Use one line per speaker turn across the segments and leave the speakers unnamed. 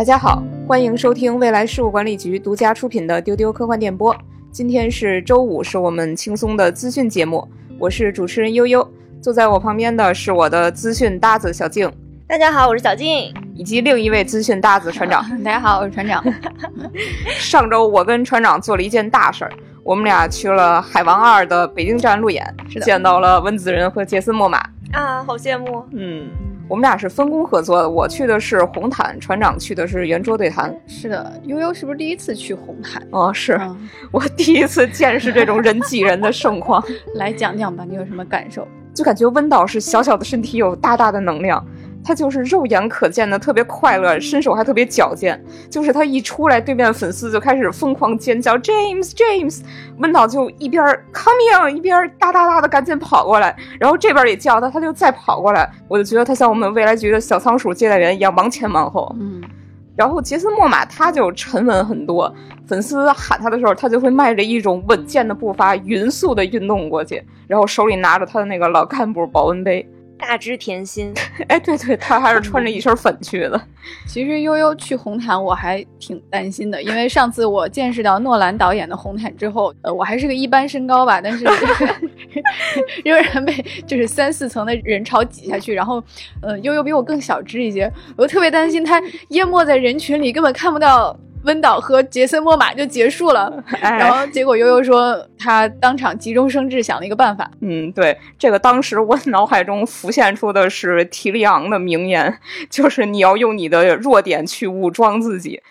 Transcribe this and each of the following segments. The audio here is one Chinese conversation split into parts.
大家好，欢迎收听未来事务管理局独家出品的丢丢科幻电波。今天是周五，是我们轻松的资讯节目。我是主持人悠悠，坐在我旁边的是我的资讯搭子小静。
大家好，我是小静，
以及另一位资讯搭子船长。
大家好，我是船长。
上周我跟船长做了一件大事儿，我们俩去了《海王二》的北京站路演，见到了温子仁和杰森·莫玛。
啊，好羡慕。
嗯。我们俩是分工合作的，我去的是红毯，船长去的是圆桌对谈。
是的，悠悠是不是第一次去红毯？
哦，是我第一次见识这种人挤人的盛况。
来讲讲吧，你有什么感受？
就感觉温导是小小的身体有大大的能量。他就是肉眼可见的特别快乐，身手还特别矫健。就是他一出来，对面粉丝就开始疯狂尖叫，James James，温导就一边 coming 一边哒哒哒的赶紧跑过来，然后这边也叫他，他就再跑过来。我就觉得他像我们未来局的小仓鼠接待员一样，忙前忙后。
嗯，
然后杰森·莫玛他就沉稳很多，粉丝喊他的时候，他就会迈着一种稳健的步伐，匀速的运动过去，然后手里拿着他的那个老干部保温杯。
大只甜心，
哎，对对，他还是穿着一身粉去的。
其实悠悠去红毯，我还挺担心的，因为上次我见识到诺兰导演的红毯之后，呃，我还是个一般身高吧，但是 仍然被就是三四层的人潮挤下去，然后，呃，悠悠比我更小只一些，我特别担心他淹没在人群里，根本看不到。温导和杰森·莫玛就结束了，然后结果悠悠说他当场急中生智想了一个办法。
嗯，对，这个当时我脑海中浮现出的是提利昂的名言，就是你要用你的弱点去武装自己。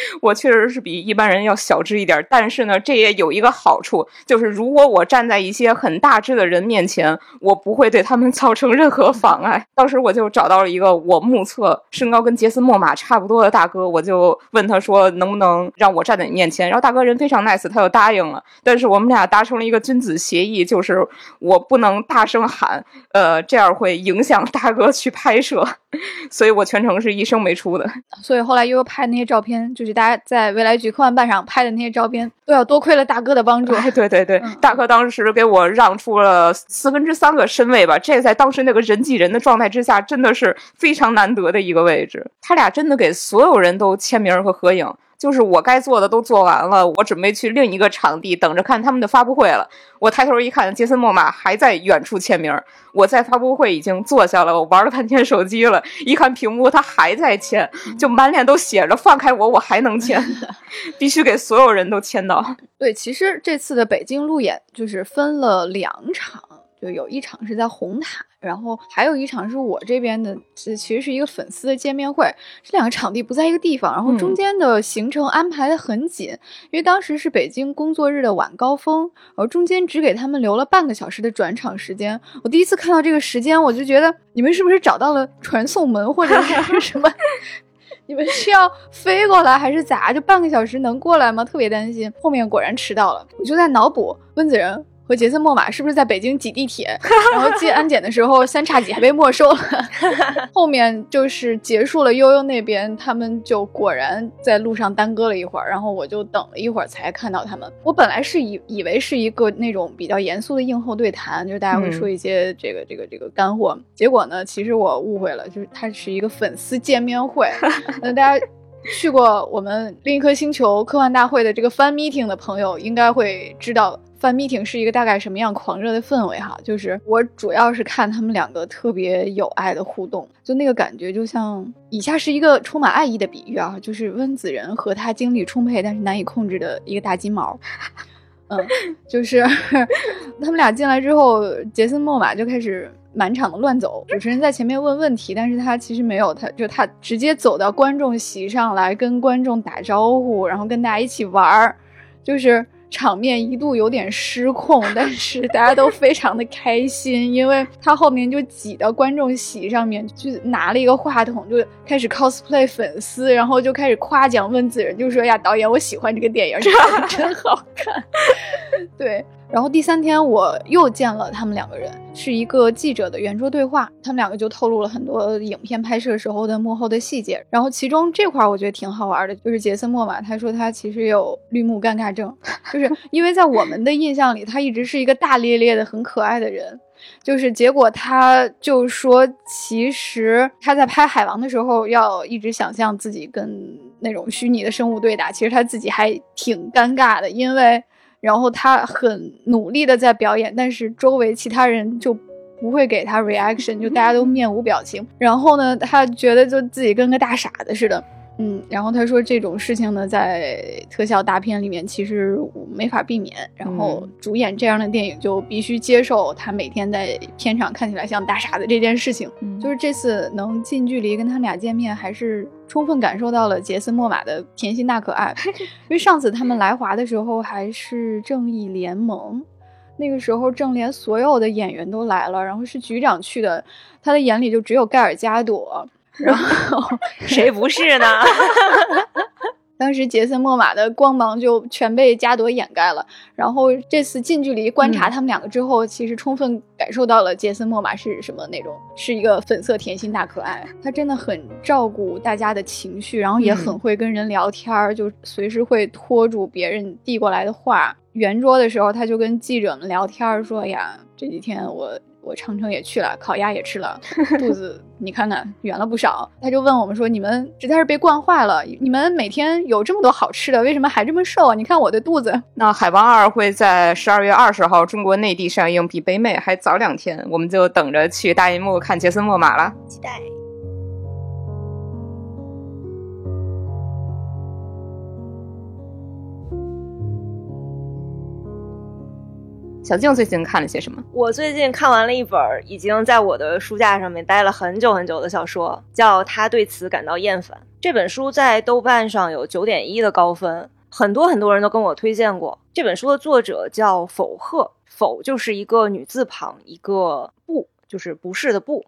我确实是比一般人要小只一点，但是呢，这也有一个好处，就是如果我站在一些很大只的人面前，我不会对他们 造成任何妨碍。当时我就找到了一个我目测身高跟杰森·莫玛差不多的大哥，我就问他说能不能让我站在你面前。然后大哥人非常 nice，他就答应了。但是我们俩达成了一个君子协议，就是我不能大声喊，呃，这样会影响大哥去拍摄，所以我全程是一声没出的。
所以后来悠悠拍那些照片，就是。大家在未来局科幻办上拍的那些照片，都要多亏了大哥的帮助。
对对对，大哥当时给我让出了四分之三个身位吧，这在当时那个人挤人的状态之下，真的是非常难得的一个位置。他俩真的给所有人都签名和合影。就是我该做的都做完了，我准备去另一个场地等着看他们的发布会了。我抬头一看，杰森·莫玛还在远处签名。我在发布会已经坐下了，我玩了半天手机了，一看屏幕，他还在签，就满脸都写着“放开我，我还能签 ”，必须给所有人都签到。
对，其实这次的北京路演就是分了两场。就有一场是在红毯，然后还有一场是我这边的，其实是一个粉丝的见面会。这两个场地不在一个地方，然后中间的行程安排的很紧，因为当时是北京工作日的晚高峰，然后中间只给他们留了半个小时的转场时间。我第一次看到这个时间，我就觉得你们是不是找到了传送门或者是什么？你们是要飞过来还是咋？就半个小时能过来吗？特别担心。后面果然迟到了，我就在脑补温子仁。和杰森·莫玛是不是在北京挤地铁，然后进安检的时候三叉戟还被没收了？后面就是结束了，悠悠那边他们就果然在路上耽搁了一会儿，然后我就等了一会儿才看到他们。我本来是以以为是一个那种比较严肃的映后对谈，就是大家会说一些这个这个这个干货。结果呢，其实我误会了，就是它是一个粉丝见面会。那大家去过我们另一颗星球科幻大会的这个 fan meeting 的朋友，应该会知道。Fan meeting 是一个大概什么样狂热的氛围哈？就是我主要是看他们两个特别有爱的互动，就那个感觉就像以下是一个充满爱意的比喻啊，就是温子仁和他精力充沛但是难以控制的一个大金毛，嗯，就是 他们俩进来之后，杰森·莫玛就开始满场的乱走，主持人在前面问问题，但是他其实没有，他就他直接走到观众席上来跟观众打招呼，然后跟大家一起玩儿，就是。场面一度有点失控，但是大家都非常的开心，因为他后面就挤到观众席上面，就拿了一个话筒，就开始 cosplay 粉丝，然后就开始夸奖温子仁，就说呀，导演，我喜欢这个电影，真好看。对，然后第三天我又见了他们两个人，是一个记者的圆桌对话，他们两个就透露了很多影片拍摄时候的幕后的细节。然后其中这块我觉得挺好玩的，就是杰森·莫玛他说他其实有绿幕尴尬症，就是因为在我们的印象里，他一直是一个大咧咧的、很可爱的人。就是结果，他就说，其实他在拍海王的时候，要一直想象自己跟那种虚拟的生物对打，其实他自己还挺尴尬的，因为然后他很努力的在表演，但是周围其他人就不会给他 reaction，就大家都面无表情，然后呢，他觉得就自己跟个大傻子似的。嗯，然后他说这种事情呢，在特效大片里面其实没法避免。然后主演这样的电影就必须接受他每天在片场看起来像大傻子这件事情。就是这次能近距离跟他俩见面，还是充分感受到了杰森·莫玛的甜心大可爱。因为上次他们来华的时候还是正义联盟，那个时候正联所有的演员都来了，然后是局长去的，他的眼里就只有盖尔加朵。然后
谁不是呢？
当时杰森·莫玛的光芒就全被加朵掩盖了。然后这次近距离观察他们两个之后，其实充分感受到了杰森·莫玛是什么那种，是一个粉色甜心大可爱。他真的很照顾大家的情绪，然后也很会跟人聊天儿，就随时会拖住别人递过来的话。圆桌的时候，他就跟记者们聊天，说：“呀，这几天我……”我长城也去了，烤鸭也吃了，肚子 你看看圆了不少。他就问我们说：“你们实在是被惯坏了，你们每天有这么多好吃的，为什么还这么瘦啊？你看我的肚子。”
那《海王二》会在十二月二十号中国内地上映，比北美还早两天，我们就等着去大银幕看杰森·莫玛了，
期待。
小静最近看了些什么？
我最近看完了一本已经在我的书架上面待了很久很久的小说，叫《他对此感到厌烦》。这本书在豆瓣上有九点一的高分，很多很多人都跟我推荐过。这本书的作者叫否鹤，否就是一个女字旁，一个不就是不是的不。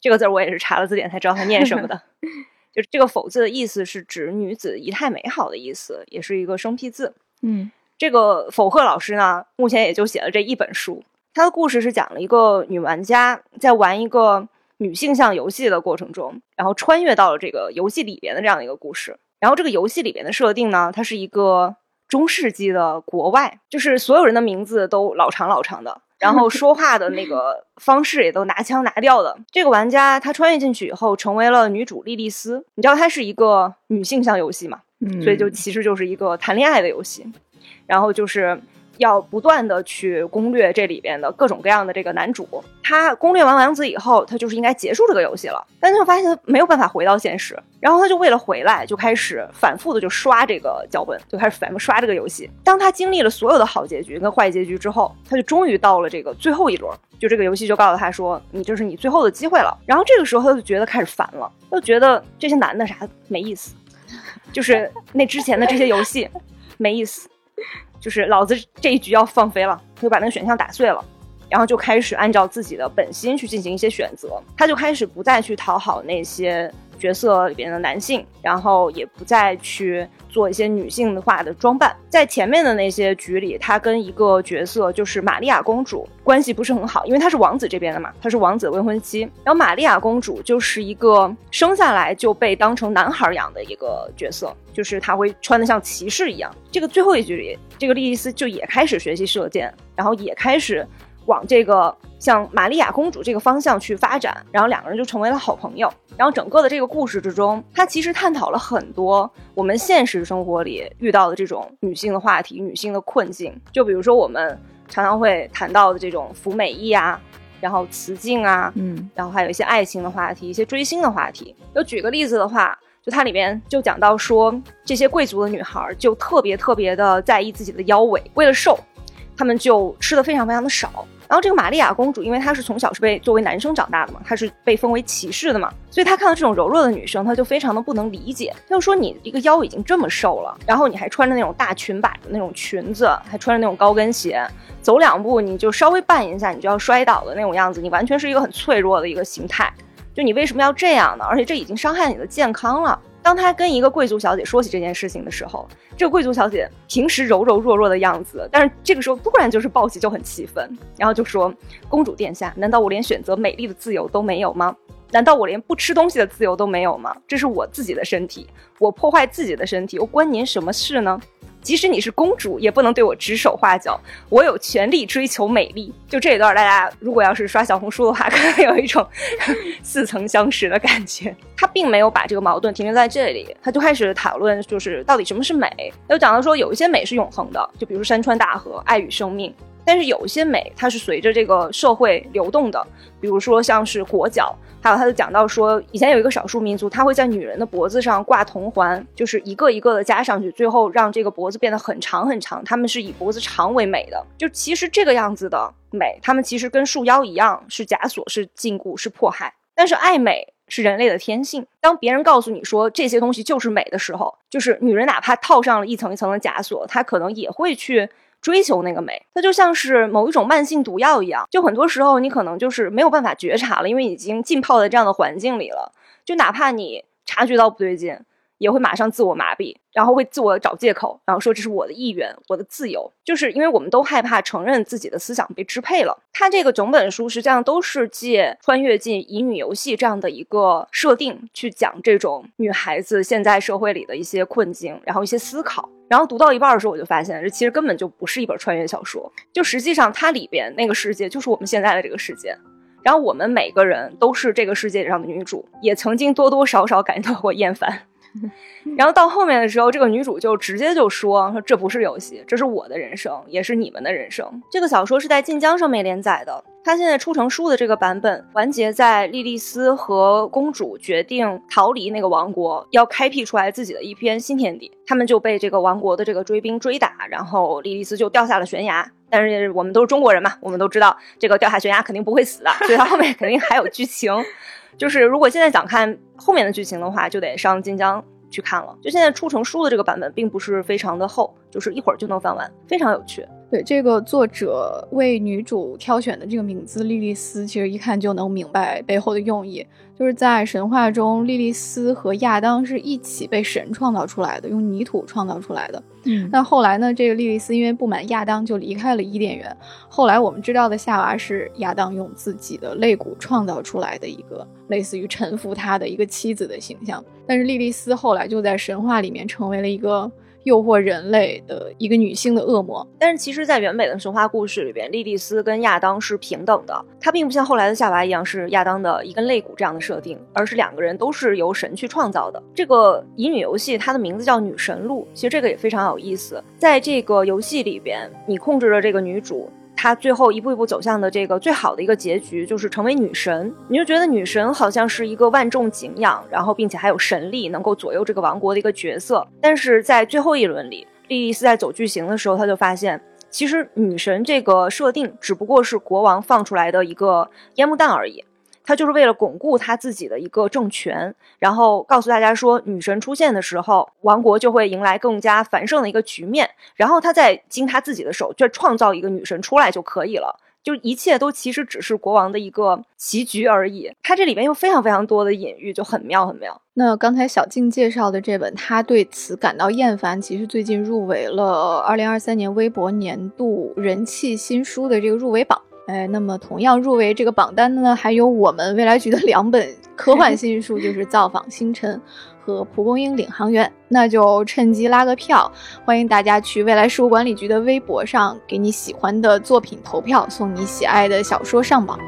这个字我也是查了字典才知道它念什么的。就是这个否字的意思是指女子仪态美好的意思，也是一个生僻字。
嗯。
这个否赫老师呢，目前也就写了这一本书。他的故事是讲了一个女玩家在玩一个女性向游戏的过程中，然后穿越到了这个游戏里边的这样一个故事。然后这个游戏里边的设定呢，它是一个中世纪的国外，就是所有人的名字都老长老长的，然后 说话的那个方式也都拿腔拿调的。这个玩家她穿越进去以后，成为了女主莉莉丝。你知道它是一个女性向游戏嘛？所以就其实就是一个谈恋爱的游戏。然后就是要不断的去攻略这里边的各种各样的这个男主。他攻略完王子以后，他就是应该结束这个游戏了。但他就发现没有办法回到现实，然后他就为了回来，就开始反复的就刷这个脚本，就开始反复刷这个游戏。当他经历了所有的好结局跟坏结局之后，他就终于到了这个最后一轮，就这个游戏就告诉他说：“你这是你最后的机会了。”然后这个时候他就觉得开始烦了，他就觉得这些男的啥没意思，就是那之前的这些游戏没意思。就是老子这一局要放飞了，他就把那个选项打碎了，然后就开始按照自己的本心去进行一些选择，他就开始不再去讨好那些。角色里边的男性，然后也不再去做一些女性化的装扮。在前面的那些局里，他跟一个角色就是玛利亚公主关系不是很好，因为她是王子这边的嘛，她是王子未婚妻。然后玛利亚公主就是一个生下来就被当成男孩养的一个角色，就是她会穿的像骑士一样。这个最后一局里，这个莉莉丝就也开始学习射箭，然后也开始。往这个像玛利亚公主这个方向去发展，然后两个人就成为了好朋友。然后整个的这个故事之中，它其实探讨了很多我们现实生活里遇到的这种女性的话题、女性的困境。就比如说我们常常会谈到的这种服美役啊，然后雌竞啊，
嗯，
然后还有一些爱情的话题、一些追星的话题。就举个例子的话，就它里面就讲到说，这些贵族的女孩就特别特别的在意自己的腰围，为了瘦，她们就吃的非常非常的少。然后这个玛利亚公主，因为她是从小是被作为男生长大的嘛，她是被封为骑士的嘛，所以她看到这种柔弱的女生，她就非常的不能理解。她就说：“你一个腰已经这么瘦了，然后你还穿着那种大裙摆的那种裙子，还穿着那种高跟鞋，走两步你就稍微绊一下，你就要摔倒的那种样子，你完全是一个很脆弱的一个形态。就你为什么要这样呢？而且这已经伤害你的健康了。”当他跟一个贵族小姐说起这件事情的时候，这个贵族小姐平时柔柔弱弱的样子，但是这个时候突然就是暴起，就很气愤，然后就说：“公主殿下，难道我连选择美丽的自由都没有吗？难道我连不吃东西的自由都没有吗？这是我自己的身体，我破坏自己的身体，又关您什么事呢？”即使你是公主，也不能对我指手画脚。我有权利追求美丽。就这一段，大家如果要是刷小红书的话，可能有一种似曾相识的感觉。他并没有把这个矛盾停留在这里，他就开始讨论，就是到底什么是美。他就讲到说，有一些美是永恒的，就比如山川大河、爱与生命。但是有一些美，它是随着这个社会流动的，比如说像是裹脚，还有他就讲到说，以前有一个少数民族，他会在女人的脖子上挂铜环，就是一个一个的加上去，最后让这个脖子变得很长很长。他们是以脖子长为美的，就其实这个样子的美，他们其实跟束腰一样，是枷锁，是禁锢，是迫害。但是爱美是人类的天性，当别人告诉你说这些东西就是美的时候，就是女人哪怕套上了一层一层的枷锁，她可能也会去。追求那个美，它就像是某一种慢性毒药一样，就很多时候你可能就是没有办法觉察了，因为已经浸泡在这样的环境里了。就哪怕你察觉到不对劲。也会马上自我麻痹，然后会自我找借口，然后说这是我的意愿，我的自由，就是因为我们都害怕承认自己的思想被支配了。他这个整本书实际上都是借穿越进乙女游戏这样的一个设定去讲这种女孩子现在社会里的一些困境，然后一些思考。然后读到一半的时候，我就发现这其实根本就不是一本穿越小说，就实际上它里边那个世界就是我们现在的这个世界，然后我们每个人都是这个世界上的女主，也曾经多多少少感到过厌烦。然后到后面的时候，这个女主就直接就说：“说这不是游戏，这是我的人生，也是你们的人生。”这个小说是在晋江上面连载的，它现在出成书的这个版本完结在莉莉丝和公主决定逃离那个王国，要开辟出来自己的一片新天地。他们就被这个王国的这个追兵追打，然后莉莉丝就掉下了悬崖。但是我们都是中国人嘛，我们都知道这个掉下悬崖肯定不会死的，所以它后面肯定还有剧情。就是如果现在想看后面的剧情的话，就得上晋江去看了。就现在出成书的这个版本，并不是非常的厚，就是一会儿就能翻完，非常有趣。
对这个作者为女主挑选的这个名字莉莉丝，其实一看就能明白背后的用意。就是在神话中，莉莉丝和亚当是一起被神创造出来的，用泥土创造出来的。
嗯，
那后来呢？这个莉莉丝因为不满亚当，就离开了伊甸园。后来我们知道的夏娃是亚当用自己的肋骨创造出来的一个类似于臣服他的一个妻子的形象。但是莉莉丝后来就在神话里面成为了一个。诱惑人类的一个女性的恶魔，
但是其实，在原本的神话故事里边，莉莉丝跟亚当是平等的，她并不像后来的夏娃一样是亚当的一根肋骨这样的设定，而是两个人都是由神去创造的。这个乙女游戏，它的名字叫女神路，其实这个也非常有意思，在这个游戏里边，你控制着这个女主。她最后一步一步走向的这个最好的一个结局，就是成为女神。你就觉得女神好像是一个万众敬仰，然后并且还有神力能够左右这个王国的一个角色。但是在最后一轮里，莉莉丝在走剧情的时候，她就发现，其实女神这个设定只不过是国王放出来的一个烟幕弹而已。他就是为了巩固他自己的一个政权，然后告诉大家说，女神出现的时候，王国就会迎来更加繁盛的一个局面。然后他再经他自己的手，就创造一个女神出来就可以了。就一切都其实只是国王的一个棋局而已。他这里面有非常非常多的隐喻，就很妙很妙。
那刚才小静介绍的这本，他对此感到厌烦，其实最近入围了二零二三年微博年度人气新书的这个入围榜。哎，那么同样入围这个榜单的呢，还有我们未来局的两本科 幻新书，就是《造访星辰》和《蒲公英领航员》。那就趁机拉个票，欢迎大家去未来事务管理局的微博上给你喜欢的作品投票，送你喜爱的小说上榜。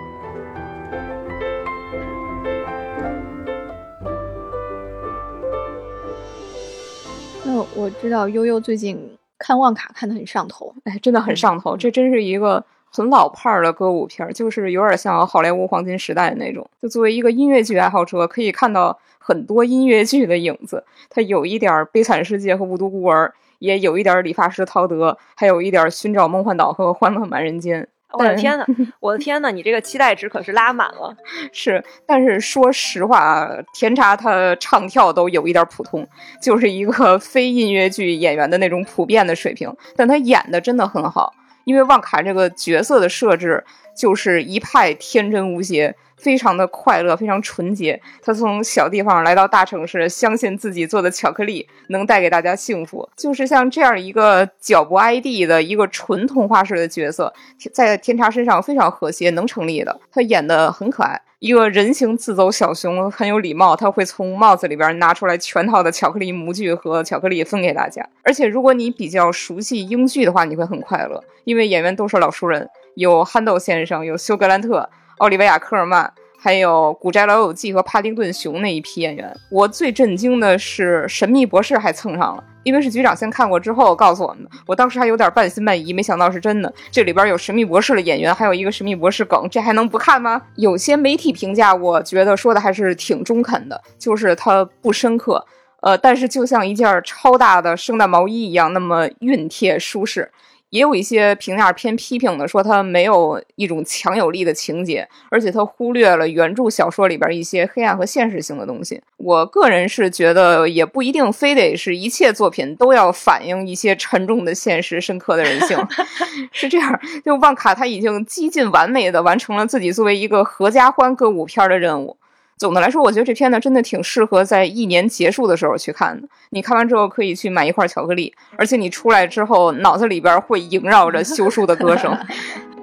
那我知道悠悠最近看旺卡看得很上头，
哎，真的很上头，这真是一个。很老派儿的歌舞片，就是有点像好莱坞黄金时代的那种。就作为一个音乐剧爱好者，可以看到很多音乐剧的影子。它有一点《悲惨世界》和《无独孤儿》，也有一点《理发师陶德》，还有一点《寻找梦幻岛》和《欢乐满人间》。
我的天呐，我的天呐，你这个期待值可是拉满了。
是，但是说实话，甜茶他唱跳都有一点普通，就是一个 非音乐剧演员的那种普遍的水平。但他演的真的很好。因为旺卡这个角色的设置就是一派天真无邪。非常的快乐，非常纯洁。他从小地方来到大城市，相信自己做的巧克力能带给大家幸福。就是像这样一个脚不挨地的一个纯童话式的角色，在天茶身上非常和谐，能成立的。他演的很可爱，一个人形自走小熊，很有礼貌。他会从帽子里边拿出来全套的巧克力模具和巧克力分给大家。而且如果你比较熟悉英剧的话，你会很快乐，因为演员都是老熟人，有憨豆先生，有休格兰特。奥利维亚·科尔曼，还有《古宅老友记》和《帕丁顿熊》那一批演员，我最震惊的是《神秘博士》还蹭上了，因为是局长先看过之后告诉我们的，我当时还有点半信半疑，没想到是真的。这里边有《神秘博士》的演员，还有一个《神秘博士》梗，这还能不看吗？有些媒体评价，我觉得说的还是挺中肯的，就是它不深刻，呃，但是就像一件超大的圣诞毛衣一样，那么熨帖舒适。也有一些评价偏批评的，说它没有一种强有力的情节，而且它忽略了原著小说里边一些黑暗和现实性的东西。我个人是觉得，也不一定非得是一切作品都要反映一些沉重的现实、深刻的人性。是这样，就旺卡他已经几近完美的完成了自己作为一个合家欢歌舞片的任务。总的来说，我觉得这片呢真的挺适合在一年结束的时候去看的。你看完之后可以去买一块巧克力，而且你出来之后脑子里边会萦绕着修书的歌声。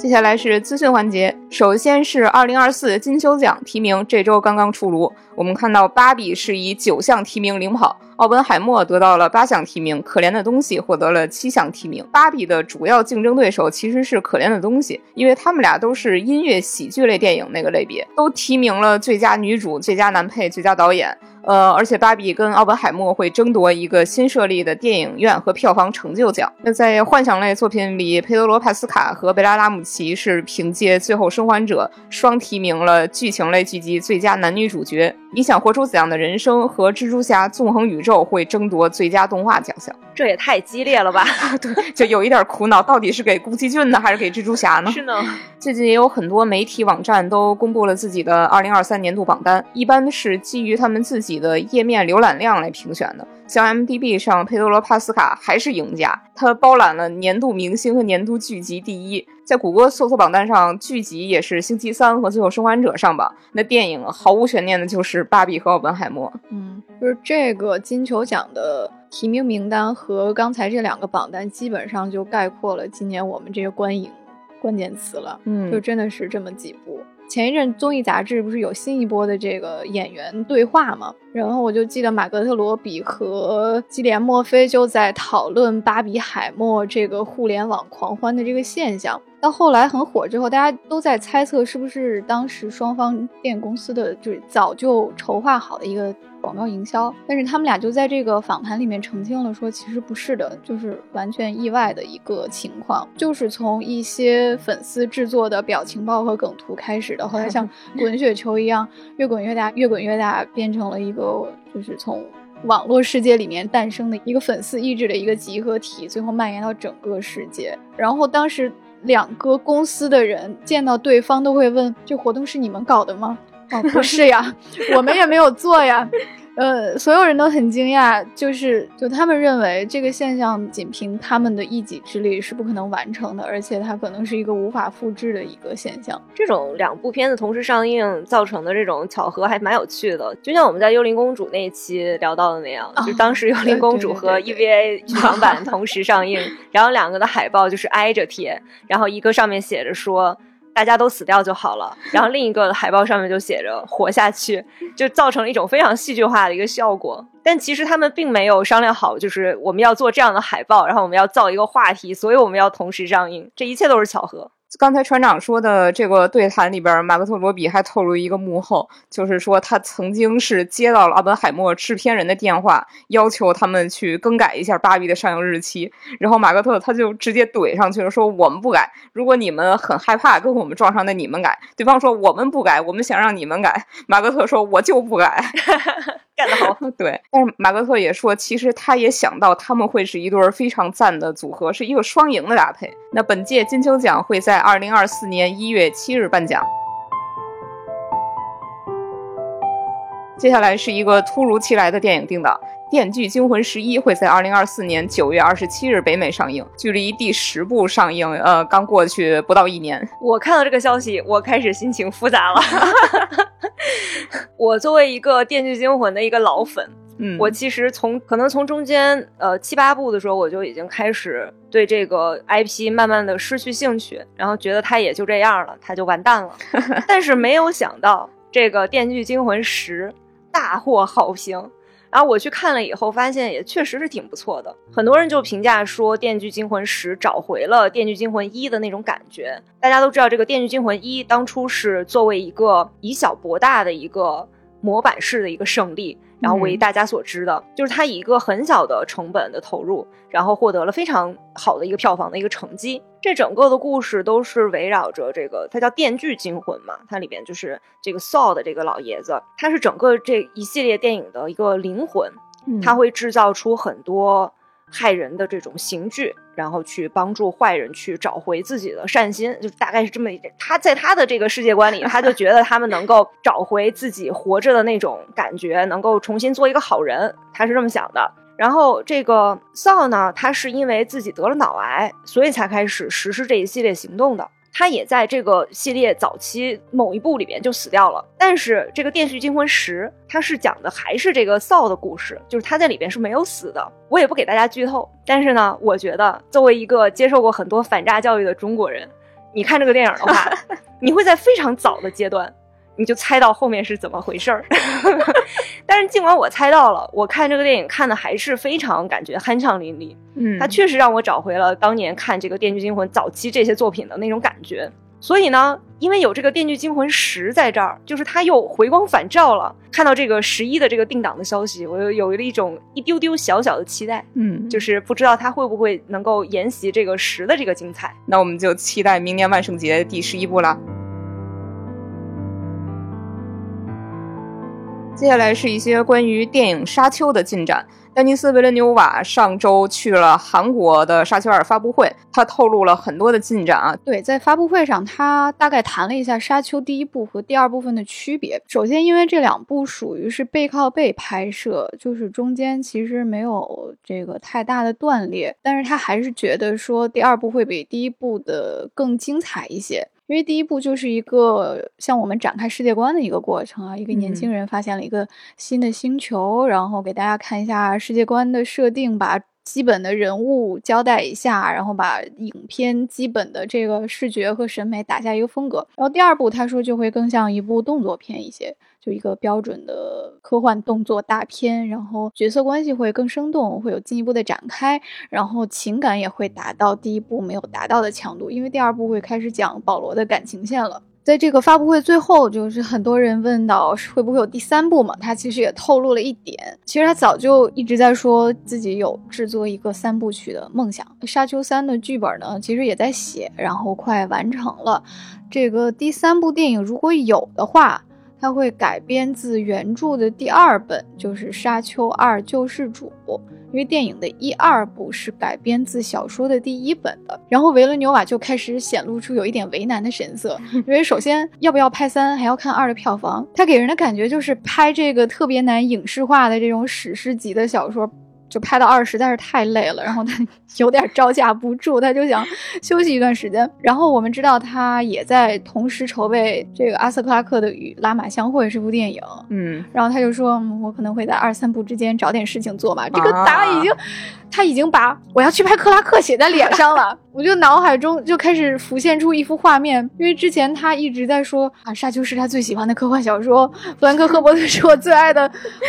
接下来是资讯环节，首先是二零二四金球奖提名，这周刚刚出炉。我们看到芭比是以九项提名领跑。奥本海默得到了八项提名，可怜的东西获得了七项提名。芭比的主要竞争对手其实是可怜的东西，因为他们俩都是音乐喜剧类电影那个类别，都提名了最佳女主、最佳男配、最佳导演。呃，而且芭比跟奥本海默会争夺一个新设立的电影院和票房成就奖。那在幻想类作品里，佩德罗·帕斯卡和贝拉·拉姆齐是凭借《最后生还者》双提名了剧情类剧集最佳男女主角。你想活出怎样的人生？和蜘蛛侠：纵横宇宙会争夺最佳动画奖项。
这也太激烈了吧？
对，就有一点苦恼，到底是给宫崎骏呢，还是给蜘蛛侠呢？
是呢。
最近也有很多媒体网站都公布了自己的二零二三年度榜单，一般是基于他们自己的页面浏览量来评选的。像 M D B 上，佩德罗·帕斯卡还是赢家，他包揽了年度明星和年度剧集第一。在谷歌搜索榜单上，剧集也是《星期三》和《最后生还者》上榜。那电影毫无悬念的就是《芭比》和《奥本海默》。
嗯，就是这个金球奖的提名名单和刚才这两个榜单，基本上就概括了今年我们这些观影关键词了。
嗯，
就真的是这么几部。前一阵综艺杂志不是有新一波的这个演员对话吗？然后我就记得马格特罗比和基连墨菲就在讨论巴比海默这个互联网狂欢的这个现象。到后来很火之后，大家都在猜测是不是当时双方电影公司的就是早就筹划好的一个广告营销。但是他们俩就在这个访谈里面澄清了，说其实不是的，就是完全意外的一个情况，就是从一些粉丝制作的表情包和梗图开始的，后来像 滚雪球一样越滚越大，越滚越大，变成了一个就是从网络世界里面诞生的一个粉丝意志的一个集合体，最后蔓延到整个世界。然后当时。两个公司的人见到对方都会问：“这活动是你们搞的吗？”哦，不是呀，我们也没有做呀。呃，所有人都很惊讶，就是就他们认为这个现象仅凭他们的一己之力是不可能完成的，而且它可能是一个无法复制的一个现象。
这种两部片子同时上映造成的这种巧合还蛮有趣的，就像我们在《幽灵公主》那一期聊到的那样，就当时《幽灵公主》和 EVA 剧场版同时上映，然后两个的海报就是挨着贴，然后一个上面写着说。大家都死掉就好了，然后另一个海报上面就写着“活下去”，就造成了一种非常戏剧化的一个效果。但其实他们并没有商量好，就是我们要做这样的海报，然后我们要造一个话题，所以我们要同时上映，这一切都是巧合。
刚才船长说的这个对谈里边，马克特罗比还透露一个幕后，就是说他曾经是接到了奥本海默制片人的电话，要求他们去更改一下芭比的上映日期。然后马克特他就直接怼上去了，说我们不改。如果你们很害怕跟我们撞上，那你们改。对方说我们不改，我们想让你们改。马克特说我就不改。对。但是马格特也说，其实他也想到他们会是一对非常赞的组合，是一个双赢的搭配。那本届金球奖会在二零二四年一月七日颁奖。接下来是一个突如其来的电影定档，《电锯惊魂十一》会在二零二四年九月二十七日北美上映，距离第十部上映，呃，刚过去不到一年。
我看到这个消息，我开始心情复杂了。我作为一个《电锯惊魂》的一个老粉。
嗯，
我其实从可能从中间呃七八部的时候，我就已经开始对这个 IP 慢慢的失去兴趣，然后觉得它也就这样了，它就完蛋了。但是没有想到这个《电锯惊魂十》大获好评，然后我去看了以后，发现也确实是挺不错的。很多人就评价说，《电锯惊魂十》找回了《电锯惊魂一》的那种感觉。大家都知道，这个《电锯惊魂一》当初是作为一个以小博大的一个模板式的一个胜利。然后为大家所知的，就是他以一个很小的成本的投入，然后获得了非常好的一个票房的一个成绩。这整个的故事都是围绕着这个，它叫《电锯惊魂》嘛，它里边就是这个 Saw 的这个老爷子，他是整个这一系列电影的一个灵魂，他会制造出很多。害人的这种刑具，然后去帮助坏人去找回自己的善心，就大概是这么一点。他在他的这个世界观里，他就觉得他们能够找回自己活着的那种感觉，能够重新做一个好人，他是这么想的。然后这个 Saw 呢，他是因为自己得了脑癌，所以才开始实施这一系列行动的。他也在这个系列早期某一部里边就死掉了，但是这个《电锯惊魂十》它是讲的还是这个扫的故事，就是他在里边是没有死的。我也不给大家剧透，但是呢，我觉得作为一个接受过很多反诈教育的中国人，你看这个电影的话，你会在非常早的阶段。你就猜到后面是怎么回事儿，但是尽管我猜到了，我看这个电影看的还是非常感觉酣畅淋漓。
嗯，
它确实让我找回了当年看这个《电锯惊魂》早期这些作品的那种感觉。所以呢，因为有这个《电锯惊魂十》在这儿，就是它又回光返照了。看到这个十一的这个定档的消息，我又有了一种一丢丢小小的期待。
嗯，
就是不知道它会不会能够沿袭这个十的这个精彩。
那我们就期待明年万圣节第十一部了。接下来是一些关于电影《沙丘》的进展。丹尼斯·维伦纽瓦上周去了韩国的《沙丘二》发布会，他透露了很多的进展啊。
对，在发布会上，他大概谈了一下《沙丘》第一部和第二部分的区别。首先，因为这两部属于是背靠背拍摄，就是中间其实没有这个太大的断裂，但是他还是觉得说第二部会比第一部的更精彩一些。因为第一步就是一个向我们展开世界观的一个过程啊，一个年轻人发现了一个新的星球，然后给大家看一下世界观的设定，把基本的人物交代一下，然后把影片基本的这个视觉和审美打下一个风格。然后第二部他说就会更像一部动作片一些。就一个标准的科幻动作大片，然后角色关系会更生动，会有进一步的展开，然后情感也会达到第一部没有达到的强度，因为第二部会开始讲保罗的感情线了。在这个发布会最后，就是很多人问到会不会有第三部嘛？他其实也透露了一点，其实他早就一直在说自己有制作一个三部曲的梦想。沙丘三的剧本呢，其实也在写，然后快完成了。这个第三部电影如果有的话。它会改编自原著的第二本，就是《沙丘二救世主》，因为电影的一二部是改编自小说的第一本的。然后维伦纽瓦就开始显露出有一点为难的神色，因为首先要不要拍三，还要看二的票房。他给人的感觉就是拍这个特别难影视化的这种史诗级的小说。就拍到二实在是太累了，然后他 有点招架不住，他就想休息一段时间。然后我们知道他也在同时筹备这个阿瑟克拉克的《与拉玛相会》这部电影，
嗯，
然后他就说，我可能会在二三部之间找点事情做吧。这个答案已经，他已经把我要去拍克拉克写在脸上了，我就脑海中就开始浮现出一幅画面，因为之前他一直在说啊，《沙丘》是他最喜欢的科幻小说，弗兰克·赫伯特是我最爱的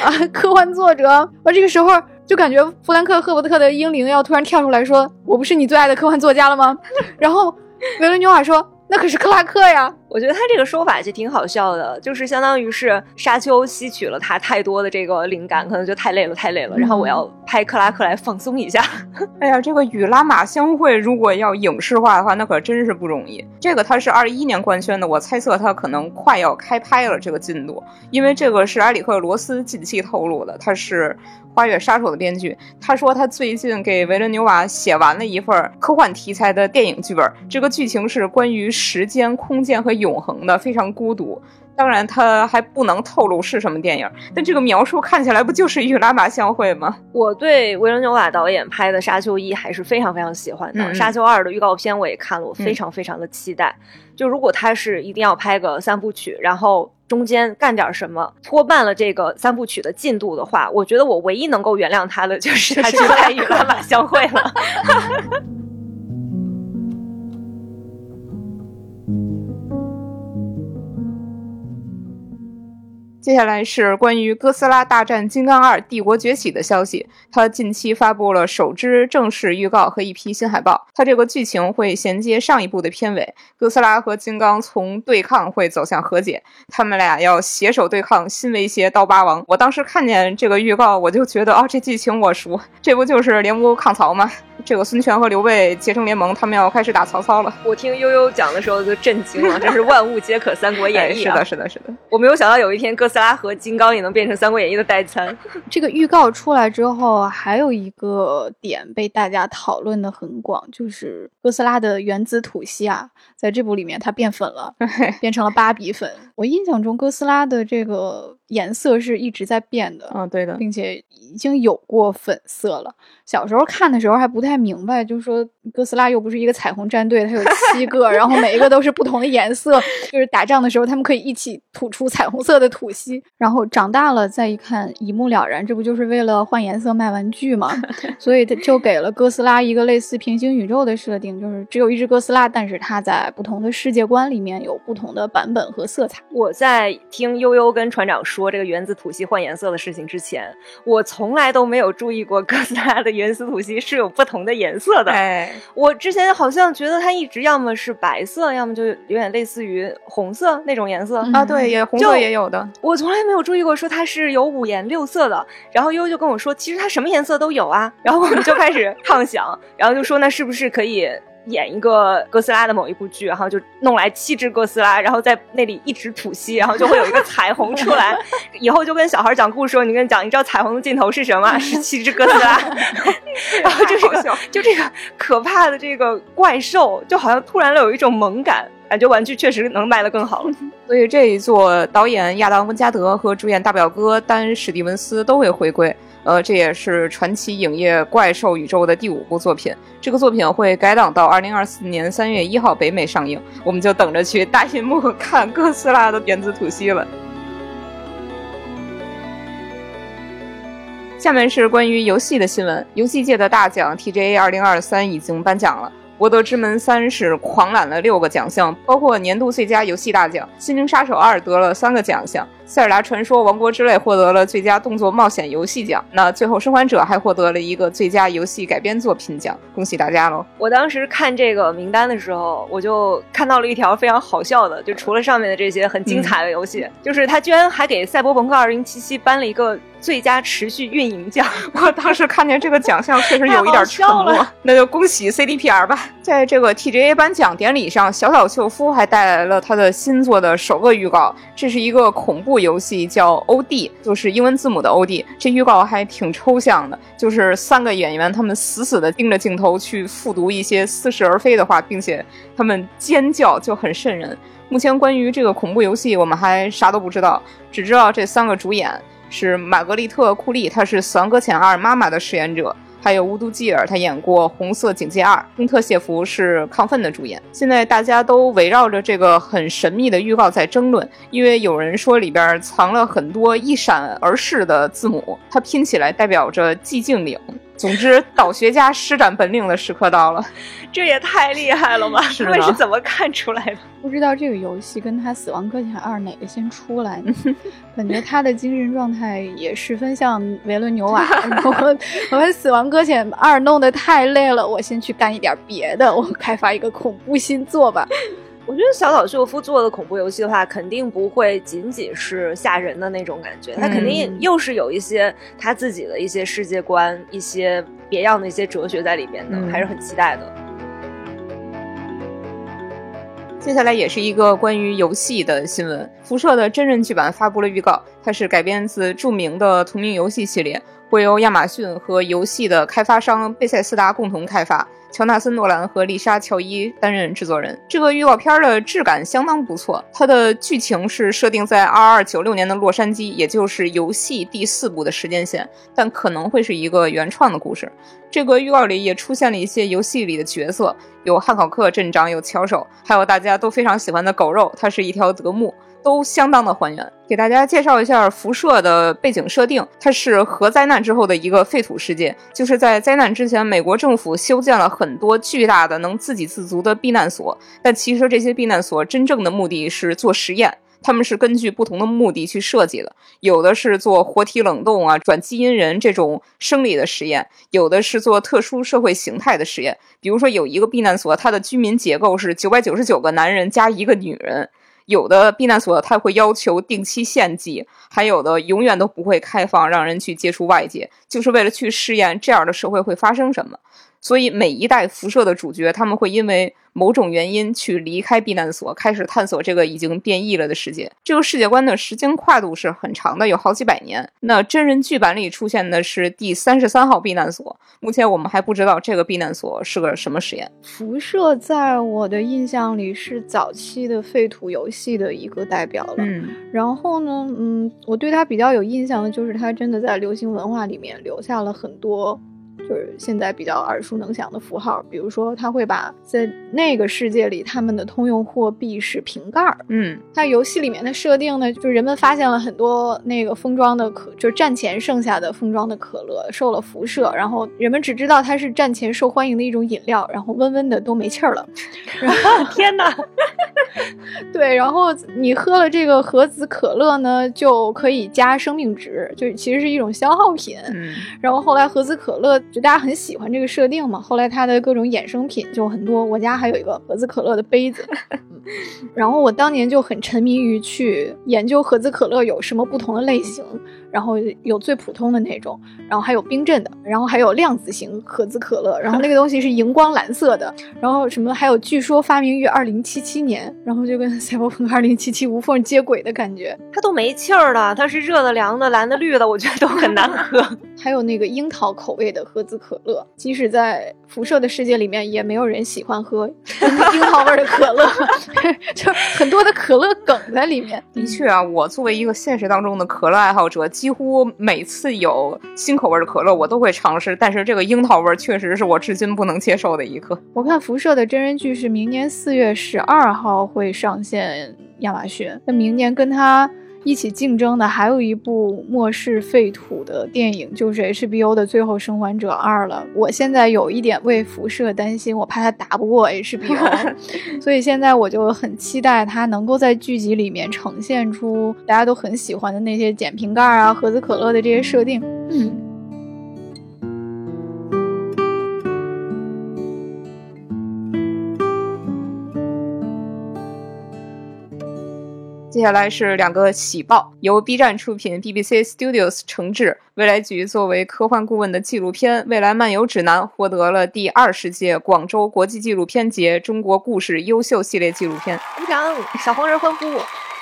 啊科幻作者，而这个时候。就感觉弗兰克·赫伯特的英灵要突然跳出来说：“我不是你最爱的科幻作家了吗？”然后维伦纽瓦说：“那可是克拉克呀。”
我觉得他这个说法就挺好笑的，就是相当于是沙丘吸取了他太多的这个灵感，可能就太累了，太累了。然后我要拍克拉克来放松一下。
哎呀，这个与拉玛相会，如果要影视化的话，那可真是不容易。这个他是二一年官宣的，我猜测他可能快要开拍了这个进度，因为这个是埃里克·罗斯近期透露的，他是《花月杀手》的编剧，他说他最近给维伦纽瓦写完了一份科幻题材的电影剧本，这个剧情是关于时间、空间和。永恒的，非常孤独。当然，他还不能透露是什么电影，但这个描述看起来不就是与拉玛相会吗？
我对维伦纽瓦导演拍的《沙丘一》还是非常非常喜欢的，沙丘二》的预告片我也看了，我非常非常的期待。就如果他是一定要拍个三部曲，然后中间干点什么拖慢了这个三部曲的进度的话，我觉得我唯一能够原谅他的就是他去拍《与拉玛相会》了。
接下来是关于《哥斯拉大战金刚二：帝国崛起》的消息。它近期发布了首支正式预告和一批新海报。它这个剧情会衔接上一部的片尾，哥斯拉和金刚从对抗会走向和解，他们俩要携手对抗新威胁刀疤王。我当时看见这个预告，我就觉得啊，这剧情我熟，这不就是联乌抗曹吗？这个孙权和刘备结成联盟，他们要开始打曹操了。
我听悠悠讲的时候就震惊了，这是万物皆可《三国演义》啊！
哎是的，是的，是的。
我没有想到有一天哥斯拉和金刚也能变成《三国演义》的代餐。
这个预告出来之后，还有一个点被大家讨论的很广，就是哥斯拉的原子吐息啊，在这部里面它变粉了，变成了芭比粉。我印象中哥斯拉的这个颜色是一直在变的，
嗯，对的。
并且已经有过粉色了。小时候看的时候还不太明白，就是说哥斯拉又不是一个彩虹战队，它有七个，然后每一个都是不同的颜色，就是打仗的时候他们可以一起吐出彩虹色的吐息。然后长大了再一看，一目了然，这不就是为了换颜色卖玩具吗？所以他就给了哥斯拉一个类似平行宇宙的设定，就是只有一只哥斯拉，但是它在不同的世界观里面有不同的版本和色彩。
我在听悠悠跟船长说这个原子吐息换颜色的事情之前，我从来都没有注意过哥斯拉的原斯吐息是有不同的颜色的。
哎，
我之前好像觉得它一直要么是白色，要么就有点类似于红色那种颜色。
嗯
啊，对，也红
就
色也有的。
我从来没有注意过说它是有五颜六色的。然后悠悠就跟我说，其实它什么颜色都有啊。然后我们就开始 畅想，然后就说那是不是可以演一个哥斯拉的某一部剧，然后就弄来七只哥斯拉，然后在那里一直吐息，然后就会有一个彩虹出来。以后就跟小孩讲故事说，你跟你讲，你知道彩虹的尽头是什么？是七只哥斯拉。然后就这个就这个可怕的这个怪兽，就好像突然有一种萌感，感觉玩具确实能卖得更好了。
所以这一座导演亚当·温加德和主演大表哥丹·史蒂文斯都会回归。呃，这也是传奇影业怪兽宇宙的第五部作品。这个作品会改档到二零二四年三月一号北美上映，我们就等着去大银幕 看哥斯拉的原子吐息了。下面是关于游戏的新闻，游戏界的大奖 TGA 二零二三已经颁奖了。《博德之门三》是狂揽了六个奖项，包括年度最佳游戏大奖，《心灵杀手二》得了三个奖项，《塞尔达传说：王国之泪》获得了最佳动作冒险游戏奖，那《最后生还者》还获得了一个最佳游戏改编作品奖，恭喜大家喽！
我当时看这个名单的时候，我就看到了一条非常好笑的，就除了上面的这些很精彩的游戏，就是他居然还给《赛博朋克2077》颁了一个最佳持续运营奖。
我当时看见这个奖项，确实 有一点沉默。那就恭喜 CDPR 吧！在这个 TGA 颁奖典礼上，小岛秀夫还带来了他的新作的首个预告。这是一个恐怖游戏，叫 OD，就是英文字母的 OD。这预告还挺抽象的，就是三个演员他们死死地盯着镜头去复读一些似是而非的话，并且他们尖叫就很瘆人。目前关于这个恐怖游戏，我们还啥都不知道，只知道这三个主演。是玛格丽特·库利，她是《死亡搁浅二》妈妈的饰演者，还有乌都基尔，他演过《红色警戒二》，亨特谢弗是亢奋的主演。现在大家都围绕着这个很神秘的预告在争论，因为有人说里边藏了很多一闪而逝的字母，它拼起来代表着寂静岭。总之，导学家施展本领的时刻到了。
这也太厉害了吧！他们是怎么看出来的？
不知道这个游戏跟他《死亡搁浅二》哪个先出来呢？感觉他的精神状态也十分像维伦纽瓦。我我们《死亡搁浅二》弄得太累了，我先去干一点别的，我开发一个恐怖新作吧。
我觉得小岛秀夫做的恐怖游戏的话，肯定不会仅仅是吓人的那种感觉，他肯定又是有一些他自己的一些世界观、一些别样的一些哲学在里面的，
嗯
还是很期待的。
接下来也是一个关于游戏的新闻，《辐射》的真人剧版发布了预告，它是改编自著名的同名游戏系列，会由亚马逊和游戏的开发商贝塞斯达共同开发。乔纳森·诺兰和丽莎·乔伊担任制作人。这个预告片的质感相当不错，它的剧情是设定在二二九六年的洛杉矶，也就是游戏第四部的时间线，但可能会是一个原创的故事。这个预告里也出现了一些游戏里的角色，有汉考克镇长，有巧手，还有大家都非常喜欢的狗肉，它是一条德牧。都相当的还原，给大家介绍一下辐射的背景设定。它是核灾难之后的一个废土世界，就是在灾难之前，美国政府修建了很多巨大的能自给自足的避难所，但其实这些避难所真正的目的是做实验，他们是根据不同的目的去设计的，有的是做活体冷冻啊、转基因人这种生理的实验，有的是做特殊社会形态的实验。比如说有一个避难所，它的居民结构是九百九十九个男人加一个女人。有的避难所他会要求定期献祭，还有的永远都不会开放让人去接触外界，就是为了去试验这样的社会会发生什么。所以每一代辐射的主角，他们会因为某种原因去离开避难所，开始探索这个已经变异了的世界。这个世界观的时间跨度是很长的，有好几百年。那真人剧版里出现的是第三十三号避难所，目前我们还不知道这个避难所是个什么实验。
辐射在我的印象里是早期的废土游戏的一个代表了。
嗯，
然后呢，嗯，我对它比较有印象的就是它真的在流行文化里面留下了很多。就是现在比较耳熟能详的符号，比如说他会把在那个世界里他们的通用货币是瓶盖儿，
嗯，
它游戏里面的设定呢，就是人们发现了很多那个封装的可，就是战前剩下的封装的可乐受了辐射，然后人们只知道它是战前受欢迎的一种饮料，然后温温的都没气儿了。
天哪！
对，然后你喝了这个盒子可乐呢，就可以加生命值，就其实是一种消耗品。
嗯，
然后后来盒子可乐。就大家很喜欢这个设定嘛，后来它的各种衍生品就很多。我家还有一个盒子可乐的杯子，然后我当年就很沉迷于去研究盒子可乐有什么不同的类型。然后有最普通的那种，然后还有冰镇的，然后还有量子型盒子可乐，然后那个东西是荧光蓝色的，然后什么还有据说发明于二零七七年，然后就跟赛博朋克二零七七无缝接轨的感觉。
它都没气儿了，它是热的、凉的、蓝的、绿的，我觉得都很难喝。
还有那个樱桃口味的盒子可乐，即使在辐射的世界里面，也没有人喜欢喝樱桃味的可乐，就很多的可乐梗在里面。
的确啊，我作为一个现实当中的可乐爱好者。几乎每次有新口味的可乐，我都会尝试，但是这个樱桃味确实是我至今不能接受的一个。
我看辐射的真人剧是明年四月十二号会上线亚马逊，那明年跟它。一起竞争的还有一部末世废土的电影，就是 HBO 的《最后生还者二》了。我现在有一点为辐射担心，我怕它打不过 HBO，所以现在我就很期待它能够在剧集里面呈现出大家都很喜欢的那些捡瓶盖啊、盒子可乐的这些设定。嗯。
接下来是两个喜报，由 B 站出品，BBC Studios 承制，未来局作为科幻顾问的纪录片《未来漫游指南》获得了第二十届广州国际纪录片节中国故事优秀系列纪录片。
鼓掌，小黄人欢呼。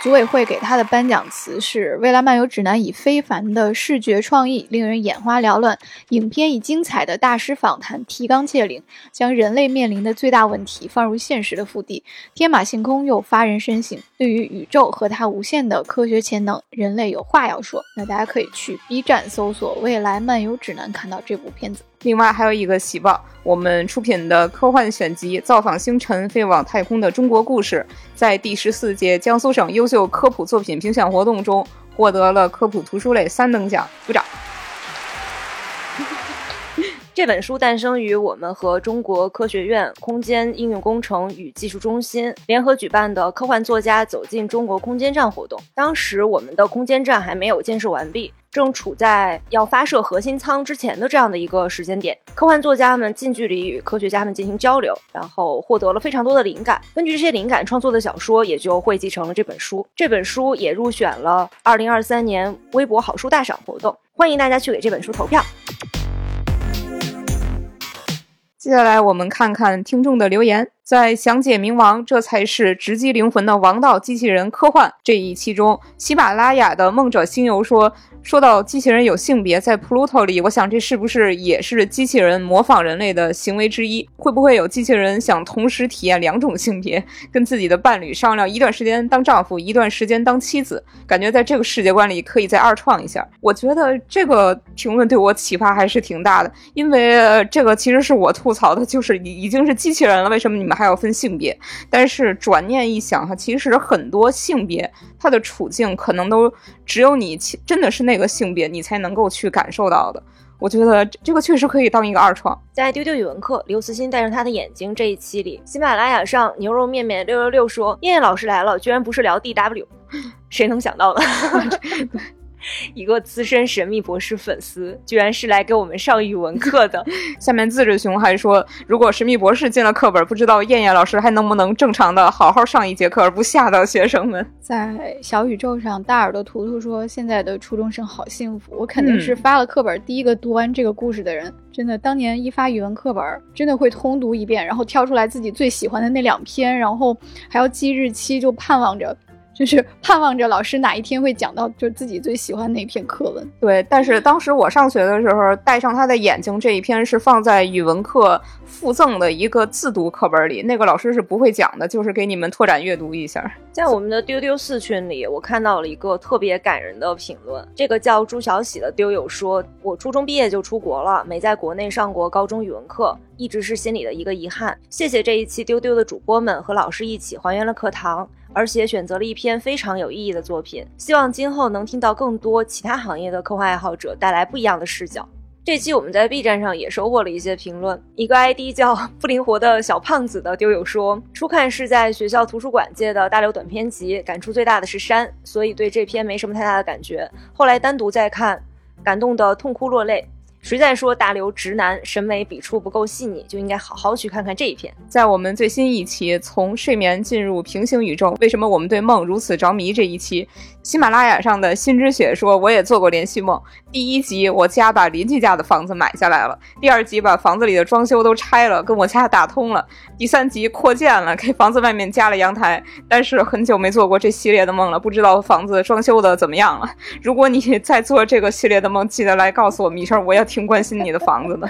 组委会给他的颁奖词是：《未来漫游指南》以非凡的视觉创意，令人眼花缭乱；影片以精彩的大师访谈，提纲挈领，将人类面临的最大问题放入现实的腹地，天马行空又发人深省。对于宇宙和它无限的科学潜能，人类有话要说。那大家可以去 B 站搜索《未来漫游指南》，看到这部片子。
另外还有一个喜报，我们出品的科幻选集《造访星辰，飞往太空的中国故事》在第十四届江苏省优秀科普作品评选活动中获得了科普图书类三等奖，鼓掌。
这本书诞生于我们和中国科学院空间应用工程与技术中心联合举办的科幻作家走进中国空间站活动。当时我们的空间站还没有建设完毕，正处在要发射核心舱之前的这样的一个时间点。科幻作家们近距离与科学家们进行交流，然后获得了非常多的灵感。根据这些灵感创作的小说，也就汇集成了这本书。这本书也入选了二零二三年微博好书大赏活动，欢迎大家去给这本书投票。
接下来我们看看听众的留言。在详解冥王，这才是直击灵魂的王道机器人科幻这一期中，喜马拉雅的梦者星游说。说到机器人有性别，在 Pluto 里，我想这是不是也是机器人模仿人类的行为之一？会不会有机器人想同时体验两种性别，跟自己的伴侣商量一段时间当丈夫，一段时间当妻子？感觉在这个世界观里可以再二创一下。我觉得这个评论对我启发还是挺大的，因为这个其实是我吐槽的，就是已已经是机器人了，为什么你们还要分性别？但是转念一想哈，其实很多性别它的处境可能都只有你真的是那。个性别你才能够去感受到的，我觉得这个确实可以当一个二创。
在丢丢语文课，刘慈欣戴上他的眼睛这一期里，喜马拉雅上牛肉面面六六六说，燕燕老师来了，居然不是聊 D W，谁能想到呢？一个资深神秘博士粉丝，居然是来给我们上语文课的。
下面自治熊还说，如果神秘博士进了课本，不知道燕燕老师还能不能正常的好好上一节课，而不吓到学生们。
在小宇宙上，大耳朵图图说，现在的初中生好幸福。我肯定是发了课本第一个读完这个故事的人。真的，当年一发语文课本，真的会通读一遍，然后挑出来自己最喜欢的那两篇，然后还要记日期，就盼望着。就是盼望着老师哪一天会讲到，就自己最喜欢那篇课文。
对，但是当时我上学的时候，戴上他的眼睛这一篇是放在语文课附赠的一个自读课本里，那个老师是不会讲的，就是给你们拓展阅读一下。
在我们的丢丢四群里，我看到了一个特别感人的评论，这个叫朱小喜的丢友说：“我初中毕业就出国了，没在国内上过高中语文课，一直是心里的一个遗憾。谢谢这一期丢丢的主播们和老师一起还原了课堂。”而且选择了一篇非常有意义的作品，希望今后能听到更多其他行业的科幻爱好者带来不一样的视角。这期我们在 B 站上也收获了一些评论，一个 ID 叫不灵活的小胖子的丢友说，初看是在学校图书馆借的大刘短篇集，感触最大的是山，所以对这篇没什么太大的感觉。后来单独再看，感动的痛哭落泪。谁在说大刘直男审美笔触不够细腻，就应该好好去看看这一篇。
在我们最新一期从睡眠进入平行宇宙，为什么我们对梦如此着迷这一期。喜马拉雅上的心之雪说：“我也做过连续梦。第一集，我家把邻居家的房子买下来了；第二集，把房子里的装修都拆了，跟我家打通了；第三集，扩建了，给房子外面加了阳台。但是很久没做过这系列的梦了，不知道房子装修的怎么样了。如果你在做这个系列的梦，记得来告诉我，们一声，我也挺关心你的房子的。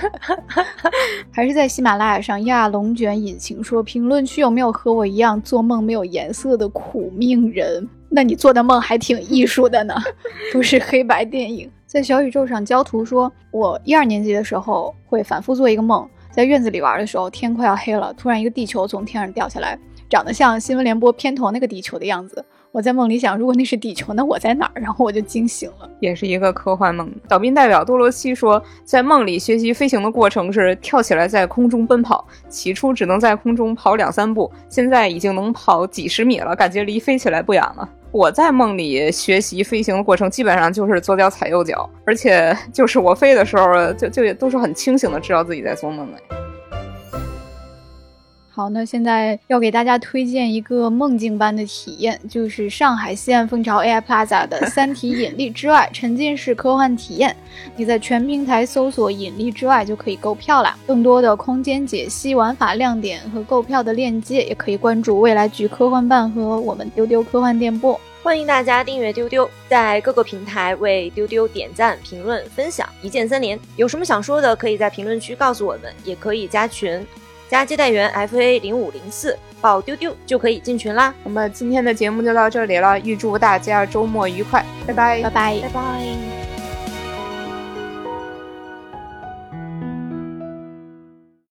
还是在喜马拉雅上，亚龙卷引擎说：评论区有没有和我一样做梦没有颜色的苦命人？”那你做的梦还挺艺术的呢，都是黑白电影。在小宇宙上，焦图说，我一二年级的时候会反复做一个梦，在院子里玩的时候，天快要黑了，突然一个地球从天上掉下来，长得像新闻联播片头那个地球的样子。我在梦里想，如果那是地球，那我在哪儿？然后我就惊醒了，
也是一个科幻梦。岛宾代表多罗西说，在梦里学习飞行的过程是跳起来在空中奔跑，起初只能在空中跑两三步，现在已经能跑几十米了，感觉离飞起来不远了。我在梦里学习飞行的过程，基本上就是左脚踩右脚，而且就是我飞的时候，就就也都是很清醒的，知道自己在做梦。
好，那现在要给大家推荐一个梦境般的体验，就是上海西岸凤巢 AI Plaza 的 《三体：引力之外》沉浸式科幻体验。你在全平台搜索“引力之外”就可以购票啦。更多的空间解析、玩法亮点和购票的链接，也可以关注未来局科幻办和我们丢丢科幻电波。
欢迎大家订阅丢丢，在各个平台为丢丢点赞、评论、分享，一键三连。有什么想说的，可以在评论区告诉我们，也可以加群。加接待员 F A 零五零四报丢丢就可以进群啦。
那么今天的节目就到这里了，预祝大家周末愉快，拜拜，
拜拜，
拜拜。